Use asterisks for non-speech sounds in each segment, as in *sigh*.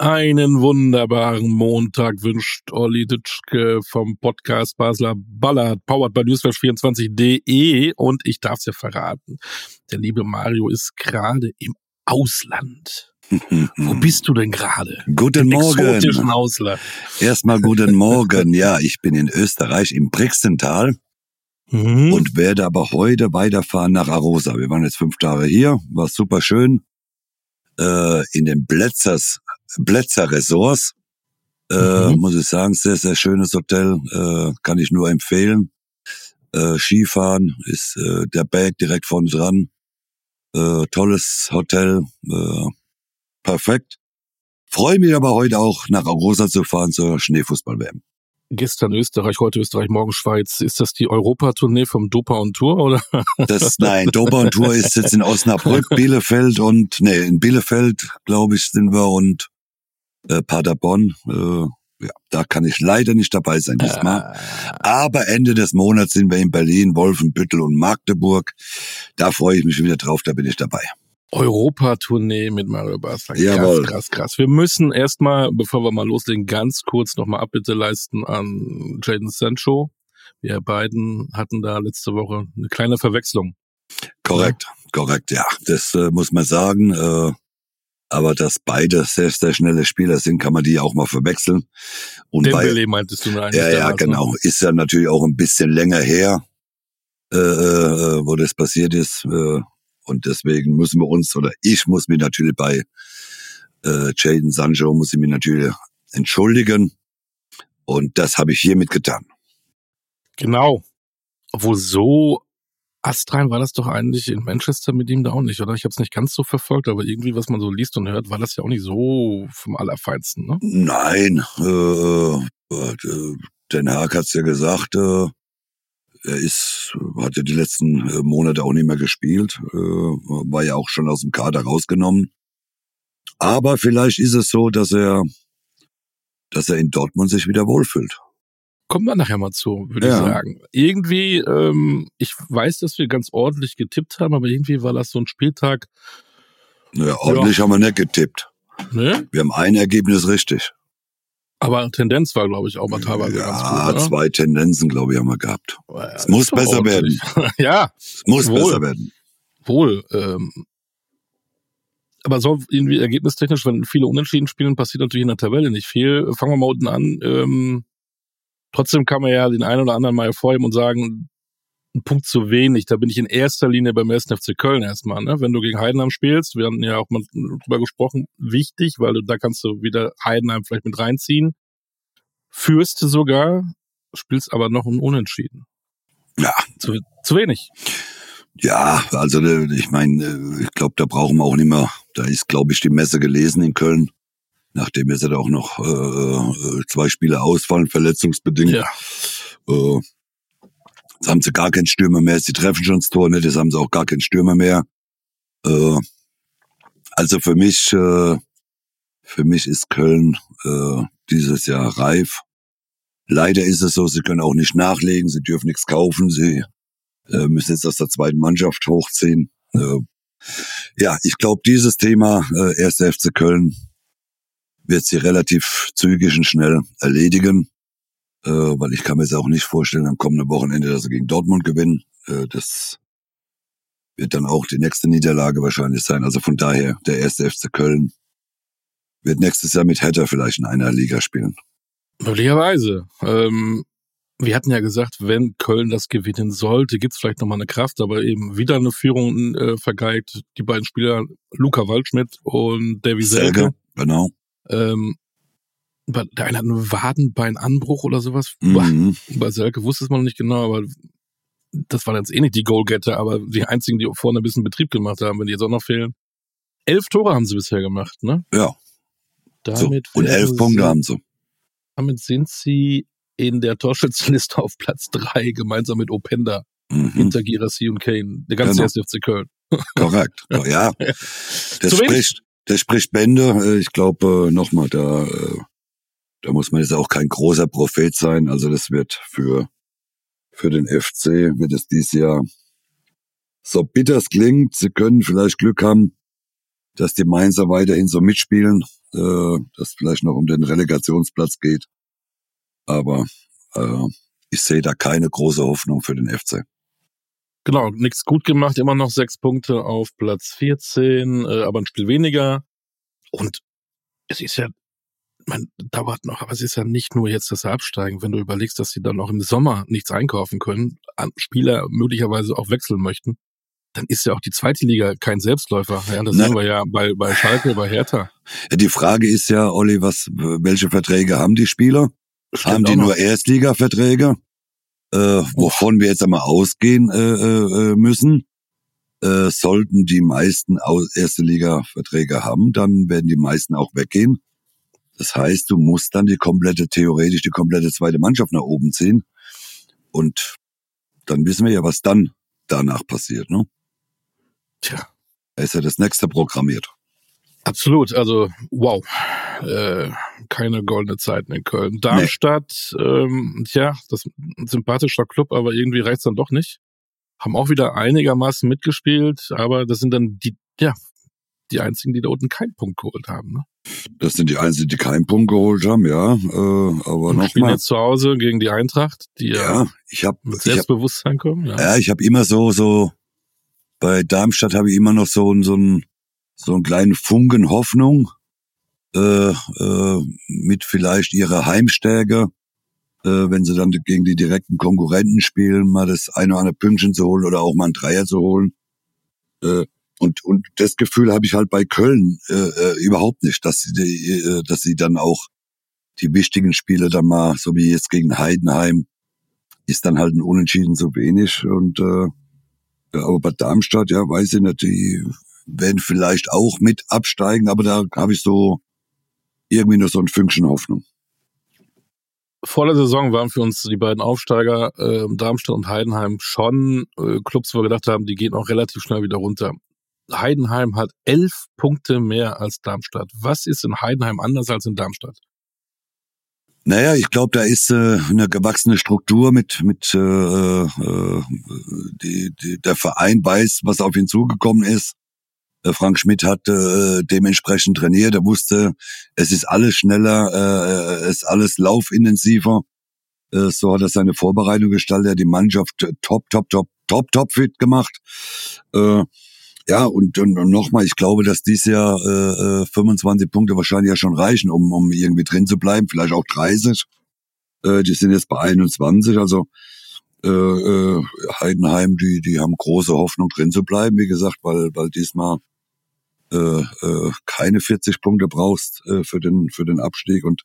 Einen wunderbaren Montag wünscht Olli Ditschke vom Podcast Basler Ballard, powered by newsflash24.de und ich darf es ja verraten, der liebe Mario ist gerade im Ausland. *laughs* Wo bist du denn gerade? Guten Im Morgen. Ausland. Erstmal guten Morgen. Ja, ich bin in Österreich im Brixental Mhm. und werde aber heute weiterfahren nach Arosa. Wir waren jetzt fünf Tage hier, war super schön. Äh, in den Blätzers, Blätzer Resorts. Äh, Mhm. Muss ich sagen, sehr, sehr schönes Hotel. Äh, kann ich nur empfehlen. Äh, Skifahren ist äh, der Berg direkt vorne dran. Äh, tolles Hotel. Äh, perfekt. Freue mich aber heute auch nach Arosa zu fahren zur Schneefußball-WM. Gestern Österreich, heute Österreich, morgen Schweiz. Ist das die Europatournee vom Dopa und Tour oder? Das, nein, Dober und Tour ist jetzt in Osnabrück, *laughs* Bielefeld und, nee, in Bielefeld, glaube ich, sind wir und äh, Paderborn. Äh, ja, da kann ich leider nicht dabei sein diesmal. Aber Ende des Monats sind wir in Berlin, Wolfenbüttel und Magdeburg. Da freue ich mich wieder drauf, da bin ich dabei. Europatournee mit Mario Basler. Krass, Jawohl. krass, krass. Wir müssen erstmal, bevor wir mal loslegen, ganz kurz nochmal Abbitte leisten an Jaden Sancho. Wir beiden hatten da letzte Woche eine kleine Verwechslung. Korrekt, korrekt, ja. Das äh, muss man sagen. Äh, aber dass beide sehr, sehr schnelle Spieler sind, kann man die auch mal verwechseln. Und bei, Dembele meintest du eigentlich Ja, ja, genau. Ist ja natürlich auch ein bisschen länger her, äh, äh, wo das passiert ist. Äh, und deswegen müssen wir uns, oder ich muss mich natürlich bei äh, Jaden Sancho, muss ich mich natürlich entschuldigen. Und das habe ich hiermit getan. Genau. Obwohl so astrein war das doch eigentlich in Manchester mit ihm da auch nicht, oder? Ich habe es nicht ganz so verfolgt, aber irgendwie, was man so liest und hört, war das ja auch nicht so vom Allerfeinsten, ne? Nein, äh, äh, Den Haag hat's ja gesagt, äh, er ist, hat ja die letzten äh, Monate auch nicht mehr gespielt, äh, war ja auch schon aus dem Kader rausgenommen. Aber vielleicht ist es so, dass er, dass er in Dortmund sich wieder wohlfühlt. Kommen wir nachher mal zu, würde Ja. ich sagen. Irgendwie, ähm, ich weiß, dass wir ganz ordentlich getippt haben, aber irgendwie war das so ein Spieltag, Ja, ordentlich haben wir nicht getippt. ne? Wir haben ein Ergebnis richtig. Aber Tendenz war, glaube ich, auch mal teilweise ja, ganz gut. Oder? zwei Tendenzen, glaube ich, haben wir gehabt. Ja, Es muss besser ordentlich. *laughs* ja, Es muss Wohl. besser werden. wohl. Ähm, aber so irgendwie ergebnistechnisch, wenn viele Unentschieden spielen, passiert natürlich in der Tabelle nicht viel. Fangen wir mal unten an. Ähm, trotzdem kann man ja den einen oder anderen mal hervorheben und sagen, ein Punkt zu wenig. Da bin ich in erster Linie beim 1. FC Köln erstmal. Ne? Wenn du gegen Heidenheim spielst, wir hatten ja auch mal drüber gesprochen, wichtig, weil du, da kannst du wieder Heidenheim vielleicht mit reinziehen. Führst du sogar, spielst aber noch ein Unentschieden. Ja. Zu, zu wenig. Ja, also äh, ich meine, ich glaube, da brauchen wir auch nicht mehr. Da ist, glaube ich, die Messe gelesen in Köln. Nachdem jetzt auch noch äh, äh, zwei Spiele ausfallen, verletzungsbedingt. Ja. Äh, jetzt haben sie gar keinen Stürmer mehr. Sie treffen schon das Tor, ne? Jetzt haben sie auch gar keinen Stürmer mehr. Äh, also für mich, äh, für mich ist Köln äh, dieses Jahr reif. Leider ist es so, sie können auch nicht nachlegen, sie dürfen nichts kaufen, sie äh, müssen jetzt aus der zweiten Mannschaft hochziehen. Äh, ja, ich glaube, dieses Thema, äh, 1. FC Köln, wird sie relativ zügig und schnell erledigen, äh, weil ich kann mir jetzt auch nicht vorstellen, am kommenden Wochenende, dass sie gegen Dortmund gewinnen. Äh, das wird dann auch die nächste Niederlage wahrscheinlich sein. Also von daher, der 1. FC Köln wird nächstes Jahr mit Hertha vielleicht in einer Liga spielen. Möglicherweise. Ähm, wir hatten ja gesagt, wenn Köln das gewinnen sollte, gibt's vielleicht nochmal eine Kraft, aber eben wieder eine Führung äh, vergeigt. Die beiden Spieler, Luca Waldschmidt und Davy Selke. Selke, genau. Ähm, der eine hat einen Wadenbeinanbruch oder sowas. Mhm. Bei Selke wusste es man noch nicht genau, aber das waren jetzt eh nicht die Goalgetter, aber die einzigen, die vorne ein bisschen Betrieb gemacht haben, wenn die jetzt auch noch fehlen. Elf Tore haben sie bisher gemacht, ne? Ja, so. Damit Und elf Punkte haben sie. Damit sind sie in der Torschützenliste auf Platz drei gemeinsam mit Openda, Mhm. hinter Girassi und Kane. Der ganze Genau. FC Köln. Korrekt. Ja, das *laughs* spricht, das spricht Bände. Äh, Ich glaube, nochmal, da, äh, da muss man jetzt auch kein großer Prophet sein. Also das wird für, für den FC, wird es dieses Jahr, so bitter es klingt, sie können vielleicht Glück haben, dass die Mainzer weiterhin so mitspielen. äh, das vielleicht noch um den Relegationsplatz geht. Aber äh, ich sehe da keine große Hoffnung für den FC. Genau, nichts gut gemacht, immer noch sechs Punkte auf Platz 14, äh, aber ein Spiel weniger. Und es ist ja, man dauert noch, aber es ist ja nicht nur jetzt das Absteigen, wenn du überlegst, dass sie dann auch im Sommer nichts einkaufen können, Spieler möglicherweise auch wechseln möchten, dann ist ja auch die zweite Liga kein Selbstläufer. Ja, das Na, sehen wir ja bei, bei Schalke, bei Hertha. Die Frage ist ja, Olli, was, welche Verträge haben die Spieler? Stimmt haben die nur Erstliga-Verträge? Äh, wovon wir jetzt einmal ausgehen äh, äh, müssen. Äh, sollten die meisten erste Liga-Verträge haben, dann werden die meisten auch weggehen. Das heißt, du musst dann die komplette, theoretisch die komplette zweite Mannschaft nach oben ziehen. Und dann wissen wir ja, was dann danach passiert, ne? Tja. Da ist ja das nächste programmiert. Absolut, also wow. Äh, keine goldene Zeiten in Köln. Darmstadt, nee. ähm, tja, das ist ein sympathischer Club, aber irgendwie reicht's dann doch nicht. Haben auch wieder einigermaßen mitgespielt, aber das sind dann die, ja, die einzigen, die da unten keinen Punkt geholt haben. Ne? Das sind die einzigen, die keinen Punkt geholt haben, ja. Äh, aber noch spielen jetzt zu Hause gegen die Eintracht, die ja, ja ich hab, mit Selbstbewusstsein ich hab, kommen. Ja. ja, ich habe immer so so bei Darmstadt habe ich immer noch so so ein so einen kleinen Funken Hoffnung äh, äh, mit vielleicht ihrer Heimstärke, äh, wenn sie dann gegen die direkten Konkurrenten spielen, mal das eine oder andere Pünktchen zu holen oder auch mal einen Dreier zu holen. Äh, und, und das Gefühl habe ich halt bei Köln äh, äh, überhaupt nicht, dass sie, äh, dass sie dann auch die wichtigen Spiele dann mal, so wie jetzt gegen Heidenheim, ist dann halt ein Unentschieden zu wenig. Und äh, aber bei Darmstadt, ja, weiß ich nicht, die werden vielleicht auch mit absteigen, aber da habe ich so irgendwie nur so ein Fünkchen Hoffnung. Vor der Saison waren für uns die beiden Aufsteiger äh, Darmstadt und Heidenheim schon äh, Clubs, wo wir gedacht haben, die gehen auch relativ schnell wieder runter. Heidenheim hat elf Punkte mehr als Darmstadt. Was ist in Heidenheim anders als in Darmstadt? Naja, ich glaube, da ist äh, eine gewachsene Struktur mit mit äh, äh, die, die, der Verein weiß, was auf ihn zugekommen ist. Äh, Frank Schmidt hat äh, dementsprechend trainiert. Er wusste, es ist alles schneller, äh, es ist alles laufintensiver. Äh, so hat er seine Vorbereitung gestaltet, er hat die Mannschaft top, top, top, top, top fit gemacht. Äh, ja, und, und, und nochmal, ich glaube, dass dies Jahr äh, 25 äh, Punkte wahrscheinlich ja schon reichen, um, um irgendwie drin zu bleiben, vielleicht auch 30. Äh, die sind jetzt bei 21, also äh, äh, Heidenheim, die, die haben große Hoffnung drin zu bleiben, wie gesagt, weil, weil diesmal äh, äh, keine 40 Punkte brauchst äh, für den für den Abstieg und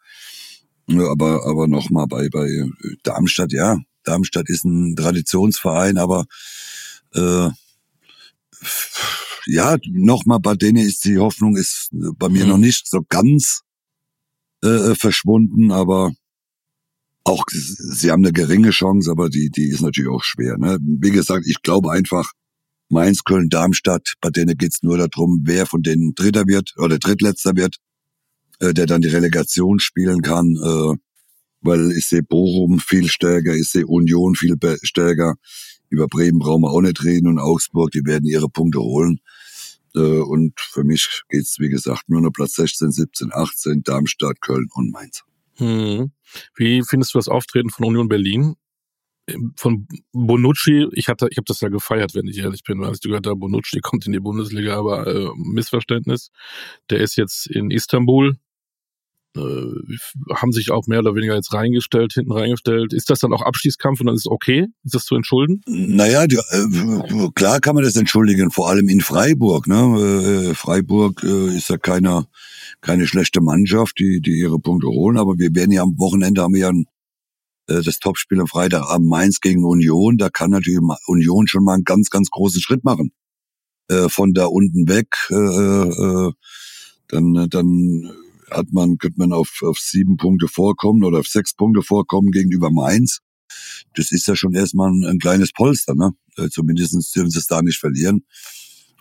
äh, aber aber nochmal bei bei Darmstadt ja Darmstadt ist ein Traditionsverein aber äh, ja nochmal bei denen ist die Hoffnung ist bei mir mhm. noch nicht so ganz äh, verschwunden aber auch sie haben eine geringe Chance, aber die die ist natürlich auch schwer. Ne? Wie gesagt, ich glaube einfach, Mainz, Köln, Darmstadt, bei denen geht's nur darum, wer von denen Dritter wird oder Drittletzter wird, äh, der dann die Relegation spielen kann. Äh, weil ich sehe Bochum viel stärker, ich sehe Union viel stärker. Über Bremen brauchen wir auch nicht reden und Augsburg, die werden ihre Punkte holen. Äh, und für mich geht's wie gesagt, nur noch Platz 16, 17, 18, Darmstadt, Köln und Mainz. Hm. Wie findest du das Auftreten von Union Berlin? Von Bonucci, ich hatte, ich habe das ja gefeiert, wenn ich ehrlich bin, weil ich gehört habe, Bonucci kommt in die Bundesliga, aber äh, Missverständnis. Der ist jetzt in Istanbul, äh, haben sich auch mehr oder weniger jetzt reingestellt, hinten reingestellt. Ist das dann auch Abschießkampf und dann ist es okay? Ist das zu entschulden? Naja, die, äh, klar kann man das entschuldigen, vor allem in Freiburg. Ne? Äh, Freiburg äh, ist ja keiner, keine schlechte Mannschaft, die, die ihre Punkte holen, aber wir werden ja am Wochenende haben wir ja ein das Topspiel am Freitagabend Mainz gegen Union, da kann natürlich Union schon mal einen ganz, ganz großen Schritt machen. Äh, von da unten weg, äh, äh, dann, dann hat man, könnte man auf, auf sieben Punkte vorkommen oder auf sechs Punkte vorkommen gegenüber Mainz. Das ist ja schon erstmal ein, ein kleines Polster, ne? Äh, zumindest dürfen sie es da nicht verlieren.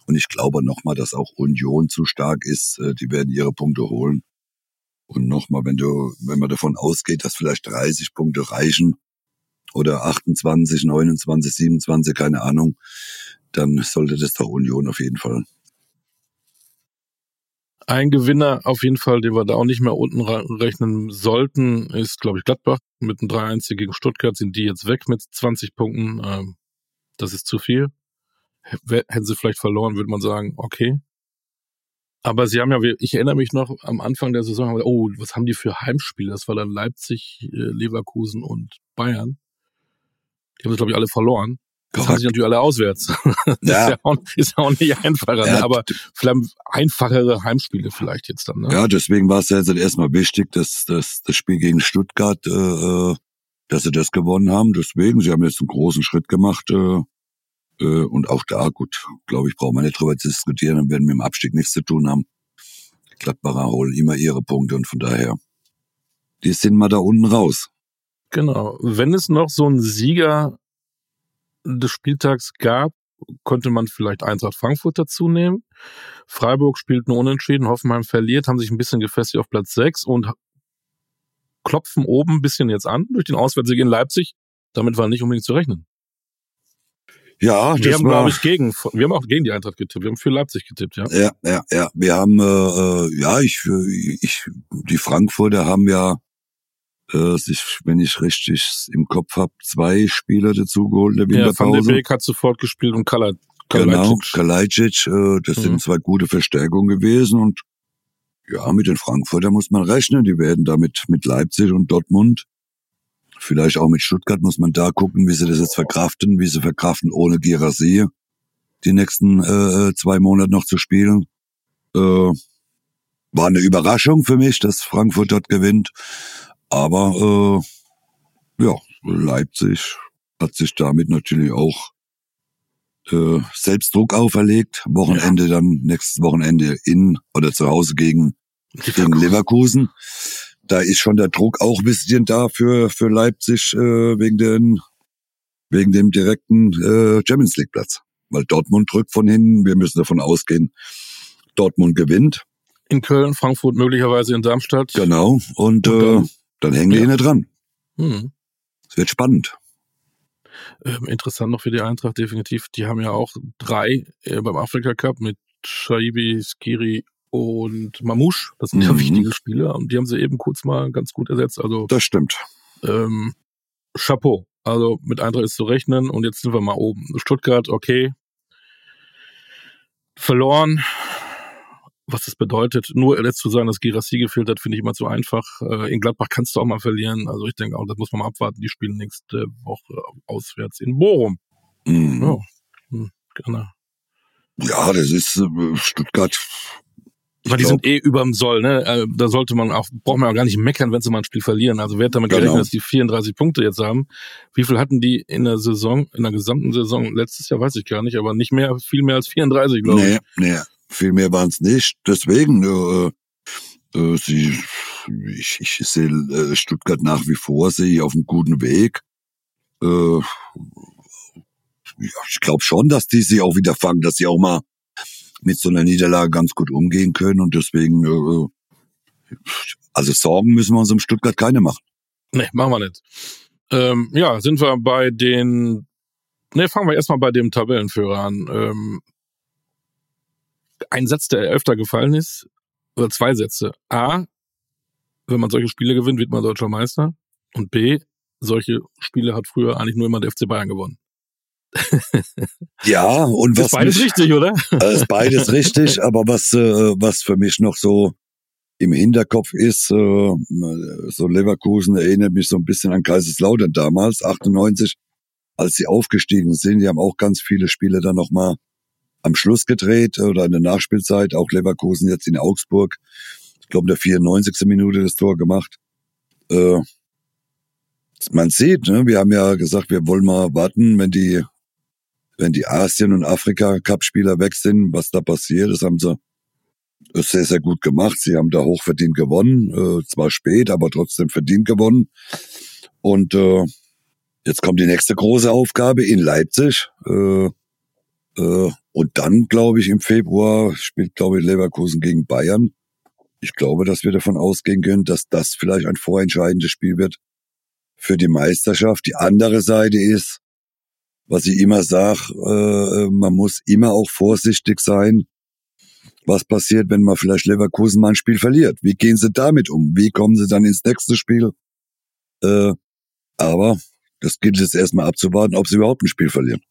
Und ich glaube nochmal, dass auch Union zu stark ist. Äh, die werden ihre Punkte holen. Und nochmal, wenn du, wenn man davon ausgeht, dass vielleicht 30 Punkte reichen oder 28, 29, 27, keine Ahnung, dann sollte das doch Union auf jeden Fall. Ein Gewinner auf jeden Fall, den wir da auch nicht mehr unten rechnen sollten, ist, glaube ich, Gladbach. Mit einem 3-1 gegen Stuttgart sind die jetzt weg mit 20 Punkten. Ähm, das ist zu viel. Hätten sie vielleicht verloren, würde man sagen, okay. Aber sie haben ja, ich erinnere mich noch am Anfang der Saison, oh, was haben die für Heimspiele? Das war dann Leipzig, äh, Leverkusen und Bayern. Die haben sie, glaube ich, alle verloren. Das haben sie natürlich alle auswärts. *laughs* das ja. Ist, ja auch, ist ja auch nicht einfacher, ne? ja. ne? aber vielleicht einfachere Heimspiele vielleicht jetzt dann. Ne? Ja, deswegen war es ja jetzt erstmal wichtig, dass, dass das Spiel gegen Stuttgart, äh, äh, dass sie das gewonnen haben. Deswegen, sie haben jetzt einen großen Schritt gemacht. Äh, äh, und auch da, gut, glaube ich, brauchen wir nicht drüber zu diskutieren, dann werden wir im Abstieg nichts zu tun haben. Gladbacher holen immer ihre Punkte und von daher, die sind mal da unten raus. Genau. Wenn es noch so einen Sieger des Spieltags gab, konnte man vielleicht Eintracht Frankfurt dazu nehmen. Freiburg spielt nur unentschieden, Hoffenheim verliert, haben sich ein bisschen gefestigt auf Platz 6 und klopfen oben ein bisschen jetzt an durch den Auswärtssieg in Leipzig. Damit war nicht unbedingt zu rechnen. Ja, wir haben, glaube ich, gegen, wir haben auch gegen die Eintracht getippt. Wir haben für Leipzig getippt, ja. Ja, ja, ja. Wir haben, äh, äh ja, ich, ich, die Frankfurter haben ja, äh, sich, wenn ich richtig im Kopf habe, zwei Spieler dazugeholt in der Winterpause. Ja, Van der Beek hat sofort gespielt und Kala, Kalajdzic. Genau, Kalajdzic, äh, das mhm. sind zwei gute Verstärkungen gewesen und ja, mit den Frankfurter muss man rechnen. Die werden damit mit Leipzig und Dortmund Vielleicht auch mit Stuttgart muss man da gucken, wie sie das jetzt verkraften, wie sie verkraften, ohne Girassi die nächsten äh, zwei Monate noch zu spielen. Äh, war eine Überraschung für mich, dass Frankfurt dort gewinnt. Aber äh, ja, Leipzig hat sich damit natürlich auch äh, selbst Druck auferlegt. Wochenende ja. dann, nächstes Wochenende in oder zu Hause gegen, gegen Leverkusen da ist schon der Druck auch ein bisschen da für, für Leipzig äh, wegen, den, wegen dem direkten äh, Champions League Platz. Weil Dortmund drückt von hinten. Wir müssen davon ausgehen, Dortmund gewinnt. In Köln, Frankfurt, möglicherweise in Darmstadt. Genau. Und, und dann, äh, dann hängen ja. die hinten dran. Hm. Es wird spannend. Ähm, interessant noch für die Eintracht definitiv. Die haben ja auch drei äh, beim Afrika Cup mit Shaibi, Skiri und Mamouche, das sind mhm. ja wichtige Spieler und die haben sie eben kurz mal ganz gut ersetzt. Also das stimmt. Ähm, Chapeau. Also mit Eintracht ist zu rechnen und jetzt sind wir mal oben. Stuttgart, okay. Verloren. Was das bedeutet, nur letzt zu sagen, dass Girassi gefehlt hat, finde ich immer zu einfach. Äh, in Gladbach kannst du auch mal verlieren. Also ich denke auch, das muss man mal abwarten. Die spielen nächste Woche auswärts in Bochum. Mhm. Ja, hm, genau. Ja, das ist äh, Stuttgart weil die sind eh überm Soll, ne? Äh, da sollte man auch, braucht man auch gar nicht meckern, wenn sie mal ein Spiel verlieren. Also wer hat damit gerechnet, genau. dass die 34 Punkte jetzt haben? Wie viel hatten die in der Saison, in der gesamten Saison, letztes Jahr weiß ich gar nicht, aber nicht mehr, viel mehr als 34, glaube nee, ich. Nee, viel mehr waren es nicht. Deswegen, äh, äh, sie, ich, ich sehe äh, Stuttgart nach wie vor, sehe ich auf einem guten Weg. Äh, ja, ich glaube schon, dass die sich auch wieder fangen, dass sie auch mal mit so einer Niederlage ganz gut umgehen können und deswegen, äh, also Sorgen müssen wir uns um Stuttgart keine machen. Nee, machen wir nicht. Ähm, ja, sind wir bei den, nee, fangen wir erstmal bei dem Tabellenführer an. Ähm, ein Satz, der öfter gefallen ist, oder zwei Sätze. A, wenn man solche Spiele gewinnt, wird man deutscher Meister. Und B, solche Spiele hat früher eigentlich nur immer der FC Bayern gewonnen. *laughs* ja, und was. Ist beides mich, richtig, oder? *laughs* ist beides richtig, *laughs* aber was, äh, was für mich noch so im Hinterkopf ist, äh, so Leverkusen erinnert mich so ein bisschen an Kaiserslautern damals, 98, als sie aufgestiegen sind. Die haben auch ganz viele Spiele dann nochmal am Schluss gedreht oder in der Nachspielzeit, auch Leverkusen jetzt in Augsburg. Ich glaube, in der 94. Minute das Tor gemacht. Äh, man sieht, ne, wir haben ja gesagt, wir wollen mal warten, wenn die wenn die Asien- und Afrika-Cup-Spieler weg sind, was da passiert. Das haben sie sehr, sehr gut gemacht. Sie haben da hochverdient gewonnen, äh, zwar spät, aber trotzdem verdient gewonnen. Und äh, jetzt kommt die nächste große Aufgabe in Leipzig. Äh, äh, und dann, glaube ich, im Februar spielt, glaube ich, Leverkusen gegen Bayern. Ich glaube, dass wir davon ausgehen können, dass das vielleicht ein vorentscheidendes Spiel wird für die Meisterschaft. Die andere Seite ist, was ich immer sage, äh, man muss immer auch vorsichtig sein, was passiert, wenn man vielleicht Leverkusen mal ein Spiel verliert? Wie gehen sie damit um? Wie kommen sie dann ins nächste Spiel? Äh, aber das gilt jetzt erstmal abzuwarten, ob sie überhaupt ein Spiel verlieren.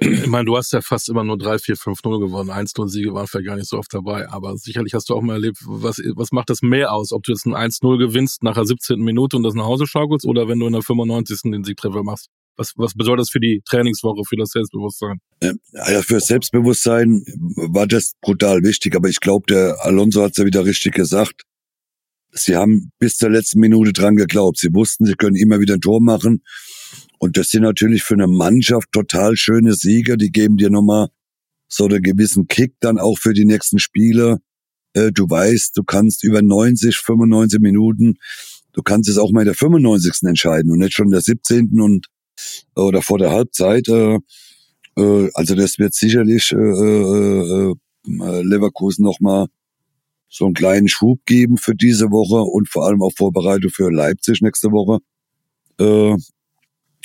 Ich meine, du hast ja fast immer nur 3, 4, 5, 0 gewonnen. 1-0-Siege waren vielleicht gar nicht so oft dabei. Aber sicherlich hast du auch mal erlebt, was, was macht das mehr aus? Ob du jetzt ein 1-0 gewinnst nach der 17. Minute und das nach Hause schaukelst oder wenn du in der 95. den Siegtreffer machst? Was, was bedeutet das für die Trainingswoche, für das Selbstbewusstsein? Ja, für das Selbstbewusstsein war das brutal wichtig. Aber ich glaube, der Alonso hat es ja wieder richtig gesagt. Sie haben bis zur letzten Minute dran geglaubt. Sie wussten, sie können immer wieder ein Tor machen. Und das sind natürlich für eine Mannschaft total schöne Siege. Die geben dir nochmal so einen gewissen Kick dann auch für die nächsten Spiele. Äh, du weißt, du kannst über 90, 95 Minuten, du kannst es auch mal in der 95. entscheiden und nicht schon in der 17. und oder vor der Halbzeit. Äh, äh, also das wird sicherlich äh, Leverkusen nochmal so einen kleinen Schub geben für diese Woche und vor allem auch Vorbereitung für Leipzig nächste Woche.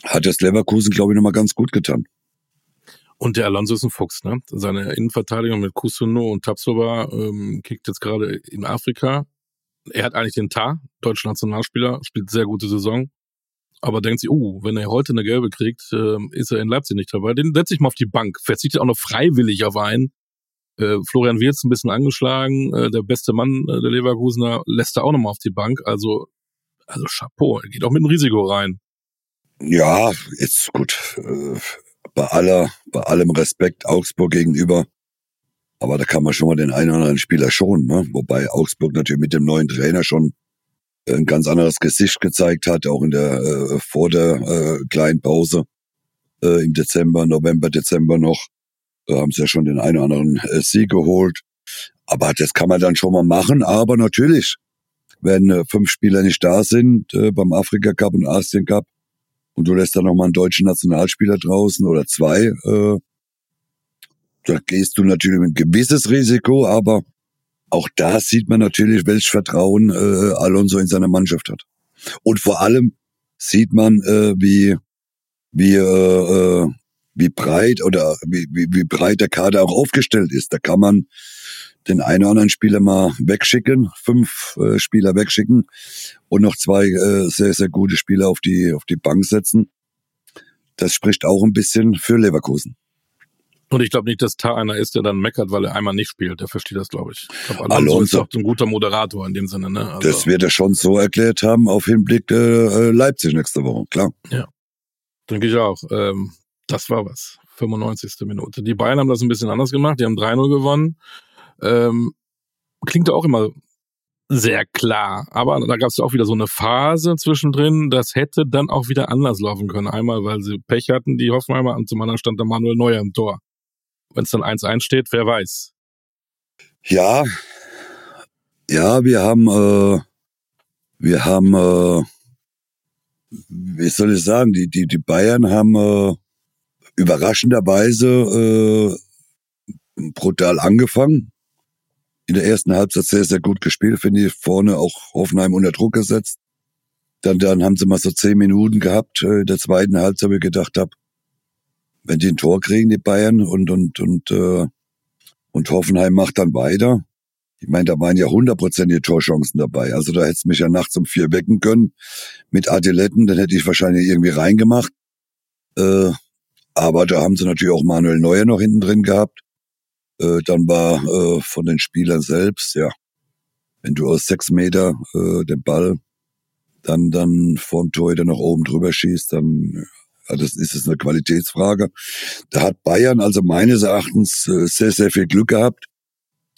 Hat das Leverkusen, glaube ich, nochmal ganz gut getan. Und der Alonso ist ein Fuchs, ne? Seine Innenverteidigung mit Kusuno und Tapsoba ähm, kickt jetzt gerade in Afrika. Er hat eigentlich den Tar, deutscher Nationalspieler, spielt sehr gute Saison. Aber denkt sich, uh, wenn er heute eine gelbe kriegt, äh, ist er in Leipzig nicht dabei. Den setze ich mal auf die Bank. Verzichtet auch noch freiwillig auf einen. Äh, Florian Wirz ein bisschen angeschlagen. Äh, der beste Mann äh, der Leverkusener lässt er auch nochmal auf die Bank. Also, also Chapeau. Er geht auch mit einem Risiko rein. Ja, jetzt gut. Äh, bei aller, bei allem Respekt Augsburg gegenüber. Aber da kann man schon mal den einen oder anderen Spieler schonen, ne? Wobei Augsburg natürlich mit dem neuen Trainer schon ein ganz anderes Gesicht gezeigt hat, auch in der äh, vor der äh, kleinen Pause äh, im Dezember, November, Dezember noch. Da haben sie ja schon den einen oder anderen äh, Sieg geholt. Aber das kann man dann schon mal machen. Aber natürlich, wenn äh, fünf Spieler nicht da sind äh, beim Afrika Cup und Asien Cup, und du lässt da nochmal einen deutschen Nationalspieler draußen oder zwei, äh, da gehst du natürlich mit ein gewisses Risiko, aber auch da sieht man natürlich, welches Vertrauen äh, Alonso in seiner Mannschaft hat. Und vor allem sieht man, äh, wie, wie, äh, äh wie breit oder wie, wie, wie breit der Kader auch aufgestellt ist. Da kann man den einen oder anderen Spieler mal wegschicken, fünf äh, Spieler wegschicken und noch zwei äh, sehr, sehr gute Spieler auf die, auf die Bank setzen. Das spricht auch ein bisschen für Leverkusen. Und ich glaube nicht, dass Tar einer ist, der dann meckert, weil er einmal nicht spielt. Der versteht das, glaube ich. ich glaub, Alonso, Alonso ist auch ein guter Moderator in dem Sinne. Ne? Also das wird er schon so erklärt haben auf Hinblick äh, äh Leipzig nächste Woche, klar. Ja, denke ich auch. Ähm, das war was. 95. Minute. Die Bayern haben das ein bisschen anders gemacht. Die haben 3-0 gewonnen. Ähm, klingt auch immer sehr klar. Aber da gab es auch wieder so eine Phase zwischendrin, das hätte dann auch wieder anders laufen können. Einmal, weil sie Pech hatten, die Hoffenheimer, und zum anderen stand der Manuel Neuer im Tor. Wenn es dann 1-1 steht, wer weiß. Ja, ja, wir haben, äh, wir haben, äh, wie soll ich sagen, die, die, die Bayern haben äh, überraschenderweise äh, brutal angefangen in der ersten Halbzeit sehr, sehr gut gespielt, finde ich. Vorne auch Hoffenheim unter Druck gesetzt. Dann, dann haben sie mal so zehn Minuten gehabt. Äh, in der zweiten Halbzeit, wo ich gedacht habe, wenn die ein Tor kriegen, die Bayern, und, und, und, äh, und Hoffenheim macht dann weiter. Ich meine, da waren ja hundertprozentige Torchancen dabei. Also da hätte es mich ja nachts um vier wecken können mit Adiletten, dann hätte ich wahrscheinlich irgendwie reingemacht. Äh, aber da haben sie natürlich auch Manuel Neuer noch hinten drin gehabt. Äh, dann war äh, von den Spielern selbst, ja, wenn du aus sechs Meter äh, den Ball dann dann vorm Torhüter noch oben drüber schießt, dann ja, das ist es eine Qualitätsfrage. Da hat Bayern also meines Erachtens äh, sehr, sehr viel Glück gehabt.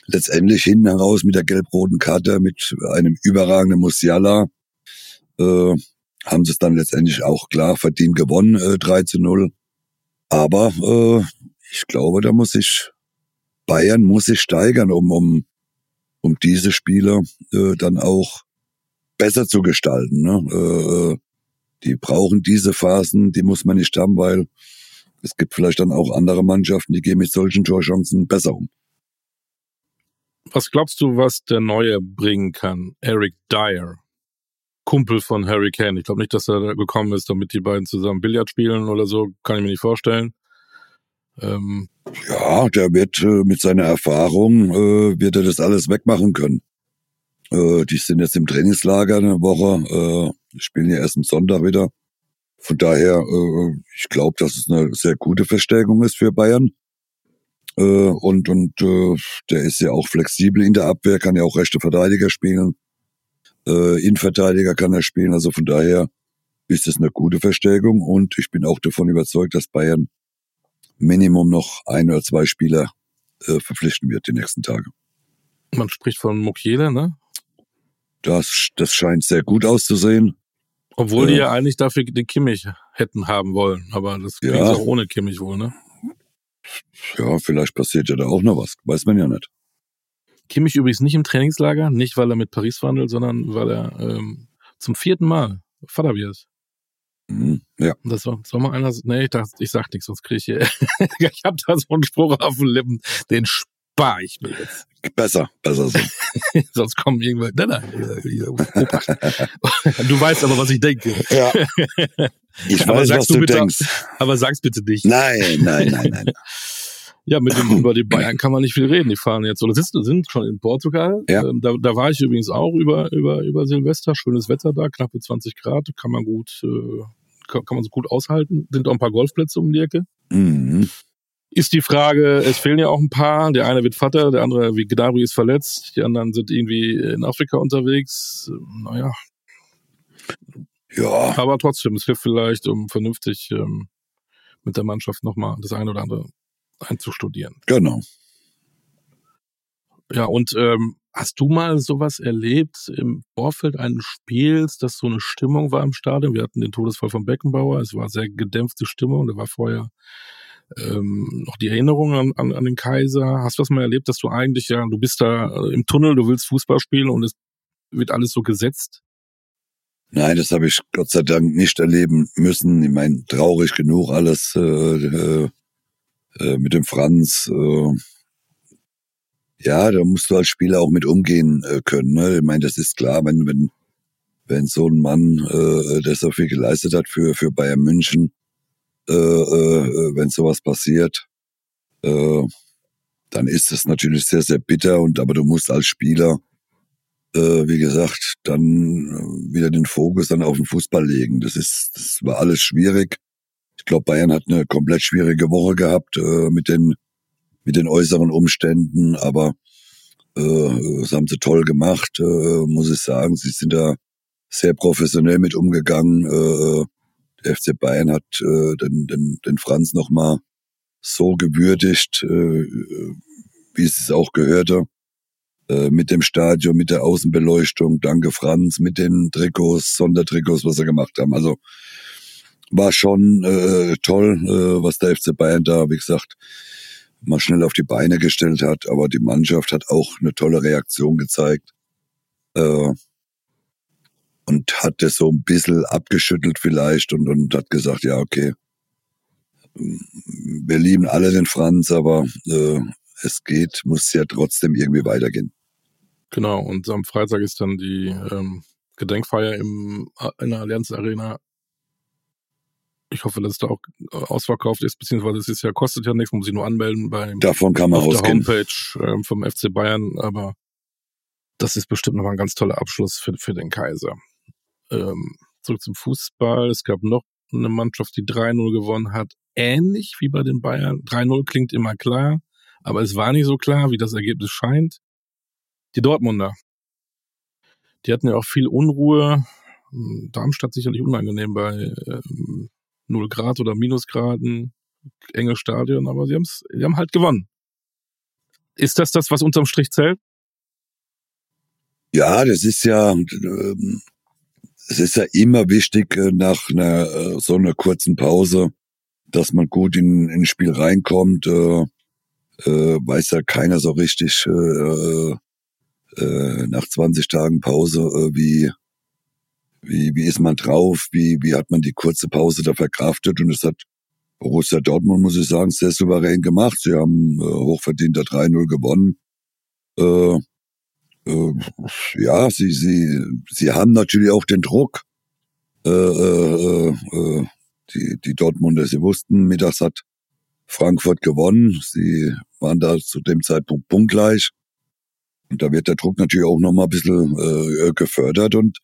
Letztendlich hinten heraus mit der gelb-roten Karte, mit einem überragenden Musiala, äh, haben sie es dann letztendlich auch klar verdient gewonnen, äh, 3 zu 0. Aber äh, ich glaube, da muss ich Bayern muss sich steigern, um, um, um diese Spieler äh, dann auch besser zu gestalten. Ne? Äh, die brauchen diese Phasen, die muss man nicht haben, weil es gibt vielleicht dann auch andere Mannschaften, die gehen mit solchen Torchancen besser um. Was glaubst du, was der Neue bringen kann? Eric Dyer, Kumpel von Harry Kane. Ich glaube nicht, dass er gekommen ist, damit die beiden zusammen Billard spielen oder so. Kann ich mir nicht vorstellen. Ähm, ja, der wird äh, mit seiner Erfahrung, äh, wird er das alles wegmachen können. Äh, die sind jetzt im Trainingslager eine Woche, äh, spielen ja erst am Sonntag wieder. Von daher, äh, ich glaube, dass es eine sehr gute Verstärkung ist für Bayern. Äh, und und äh, der ist ja auch flexibel in der Abwehr, kann ja auch rechte Verteidiger spielen. Äh, Innenverteidiger kann er spielen. Also von daher ist es eine gute Verstärkung. Und ich bin auch davon überzeugt, dass Bayern Minimum noch ein oder zwei Spieler äh, verpflichten wird die nächsten Tage. Man spricht von Mukiele, ne? Das, das scheint sehr gut auszusehen. Obwohl die ja eigentlich dafür den Kimmich hätten haben wollen, aber das ging ja. auch ohne Kimmich wohl, ne? Ja, vielleicht passiert ja da auch noch was, weiß man ja nicht. Kimmich übrigens nicht im Trainingslager, nicht weil er mit Paris verhandelt, sondern weil er ähm, zum vierten Mal Vater wird. Mhm, ja. Das soll, soll mal einer, nee, ich, dachte, ich sag nichts, sonst kriege ich hier, *laughs* ich habe da so einen Spruch auf den Lippen, den spare ich mir jetzt. Besser, besser so. *laughs* sonst kommen irgendwann, nein, nein, *laughs* du weißt aber, was ich denke. Ja. Ich aber weiß, was du, bitte, denkst. Aber sag's bitte nicht. Nein, nein, nein, nein. *laughs* Ja, mit dem, über die Bayern kann man nicht viel reden. Die fahren jetzt oder sitzen, sind schon in Portugal. Ja. Ähm, da, da war ich übrigens auch über, über, über Silvester. Schönes Wetter da, knappe 20 Grad. Kann man gut, äh, kann, kann man so gut aushalten. Sind auch ein paar Golfplätze um die Ecke. Mhm. Ist die Frage, es fehlen ja auch ein paar. Der eine wird Vater, der andere, wie Gnabry, ist verletzt. Die anderen sind irgendwie in Afrika unterwegs. Naja. Ja. Aber trotzdem, es hilft vielleicht, um vernünftig ähm, mit der Mannschaft nochmal das eine oder andere einzustudieren. Genau. Ja, und ähm, hast du mal sowas erlebt im Vorfeld eines Spiels, dass so eine Stimmung war im Stadion? Wir hatten den Todesfall von Beckenbauer, es war sehr gedämpfte Stimmung, da war vorher ähm, noch die Erinnerung an, an, an den Kaiser. Hast du das mal erlebt, dass du eigentlich, ja, du bist da äh, im Tunnel, du willst Fußball spielen und es wird alles so gesetzt? Nein, das habe ich Gott sei Dank nicht erleben müssen. Ich meine, traurig genug alles. Äh, äh, äh, mit dem Franz. Äh, ja, da musst du als Spieler auch mit umgehen äh, können. Ne? Ich meine, das ist klar, wenn, wenn, wenn so ein Mann, äh, der so viel geleistet hat für, für Bayern München, äh, äh, wenn sowas passiert, äh, dann ist es natürlich sehr, sehr bitter. Und aber du musst als Spieler, äh, wie gesagt, dann wieder den Fokus dann auf den Fußball legen. Das ist, das war alles schwierig. Ich glaube, Bayern hat eine komplett schwierige Woche gehabt äh, mit den mit den äußeren Umständen, aber äh, das haben sie toll gemacht, äh, muss ich sagen. Sie sind da sehr professionell mit umgegangen. Äh, der FC Bayern hat äh, den, den, den Franz nochmal so gewürdigt, äh, wie es auch gehörte. Äh, mit dem Stadion, mit der Außenbeleuchtung, danke Franz, mit den Trikots, Sondertrikots, was sie gemacht haben. Also war schon äh, toll, äh, was der FC Bayern da, wie gesagt, mal schnell auf die Beine gestellt hat. Aber die Mannschaft hat auch eine tolle Reaktion gezeigt. Äh, und hat das so ein bisschen abgeschüttelt vielleicht und, und hat gesagt, ja, okay, wir lieben alle den Franz, aber äh, es geht, muss ja trotzdem irgendwie weitergehen. Genau, und am Freitag ist dann die ähm, Gedenkfeier im, in der Allianz Arena ich hoffe, dass es da auch äh, ausverkauft ist, beziehungsweise es ist ja, kostet ja nichts, man muss sich nur anmelden bei Davon kann man auf ausgehen. der Homepage ähm, vom FC Bayern, aber das ist bestimmt nochmal ein ganz toller Abschluss für, für den Kaiser. Ähm, zurück zum Fußball. Es gab noch eine Mannschaft, die 3-0 gewonnen hat. Ähnlich wie bei den Bayern. 3-0 klingt immer klar, aber es war nicht so klar, wie das Ergebnis scheint. Die Dortmunder. Die hatten ja auch viel Unruhe. Darmstadt sicherlich unangenehm bei ähm, 0 Grad oder Minusgraden, enge Stadion, aber sie, haben's, sie haben halt gewonnen. Ist das das, was unterm Strich zählt? Ja, das ist ja, ähm, es ist ja immer wichtig äh, nach einer äh, so einer kurzen Pause, dass man gut in, in ein Spiel reinkommt. Äh, äh, weiß ja keiner so richtig äh, äh, nach 20 Tagen Pause, äh, wie wie, wie ist man drauf? Wie, wie hat man die kurze Pause da verkraftet? Und es hat Borussia Dortmund, muss ich sagen, sehr souverän gemacht. Sie haben äh, hochverdient 3-0 gewonnen. Äh, äh, ja, sie, sie, sie haben natürlich auch den Druck. Äh, äh, äh, die, die Dortmunder, sie wussten, mittags hat Frankfurt gewonnen. Sie waren da zu dem Zeitpunkt punktgleich. Und da wird der Druck natürlich auch nochmal ein bisschen äh, gefördert und,